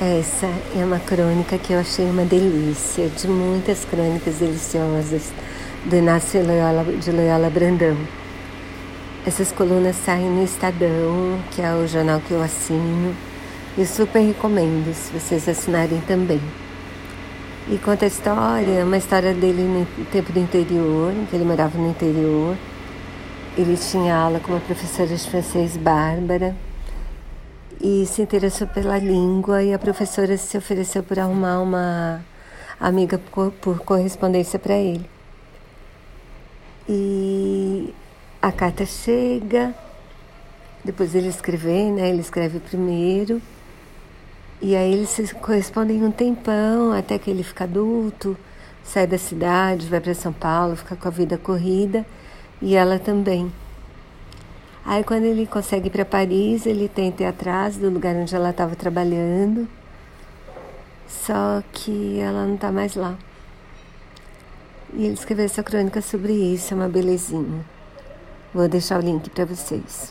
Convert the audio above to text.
Essa é uma crônica que eu achei uma delícia, de muitas crônicas deliciosas do Inácio Loyola, de Loyola Brandão. Essas colunas saem no Estadão, que é o jornal que eu assino, e super recomendo se vocês assinarem também. E conta a história, uma história dele no tempo do interior, que ele morava no interior. Ele tinha aula com uma professora de francês, Bárbara e se interessou pela língua e a professora se ofereceu por arrumar uma amiga por, por correspondência para ele. E a carta chega, depois ele escrever, né? Ele escreve primeiro. E aí eles se correspondem um tempão até que ele fica adulto, sai da cidade, vai para São Paulo, fica com a vida corrida e ela também. Aí quando ele consegue ir para Paris, ele tenta ir atrás do lugar onde ela estava trabalhando, só que ela não está mais lá. E ele escreveu essa crônica sobre isso, é uma belezinha. Vou deixar o link para vocês.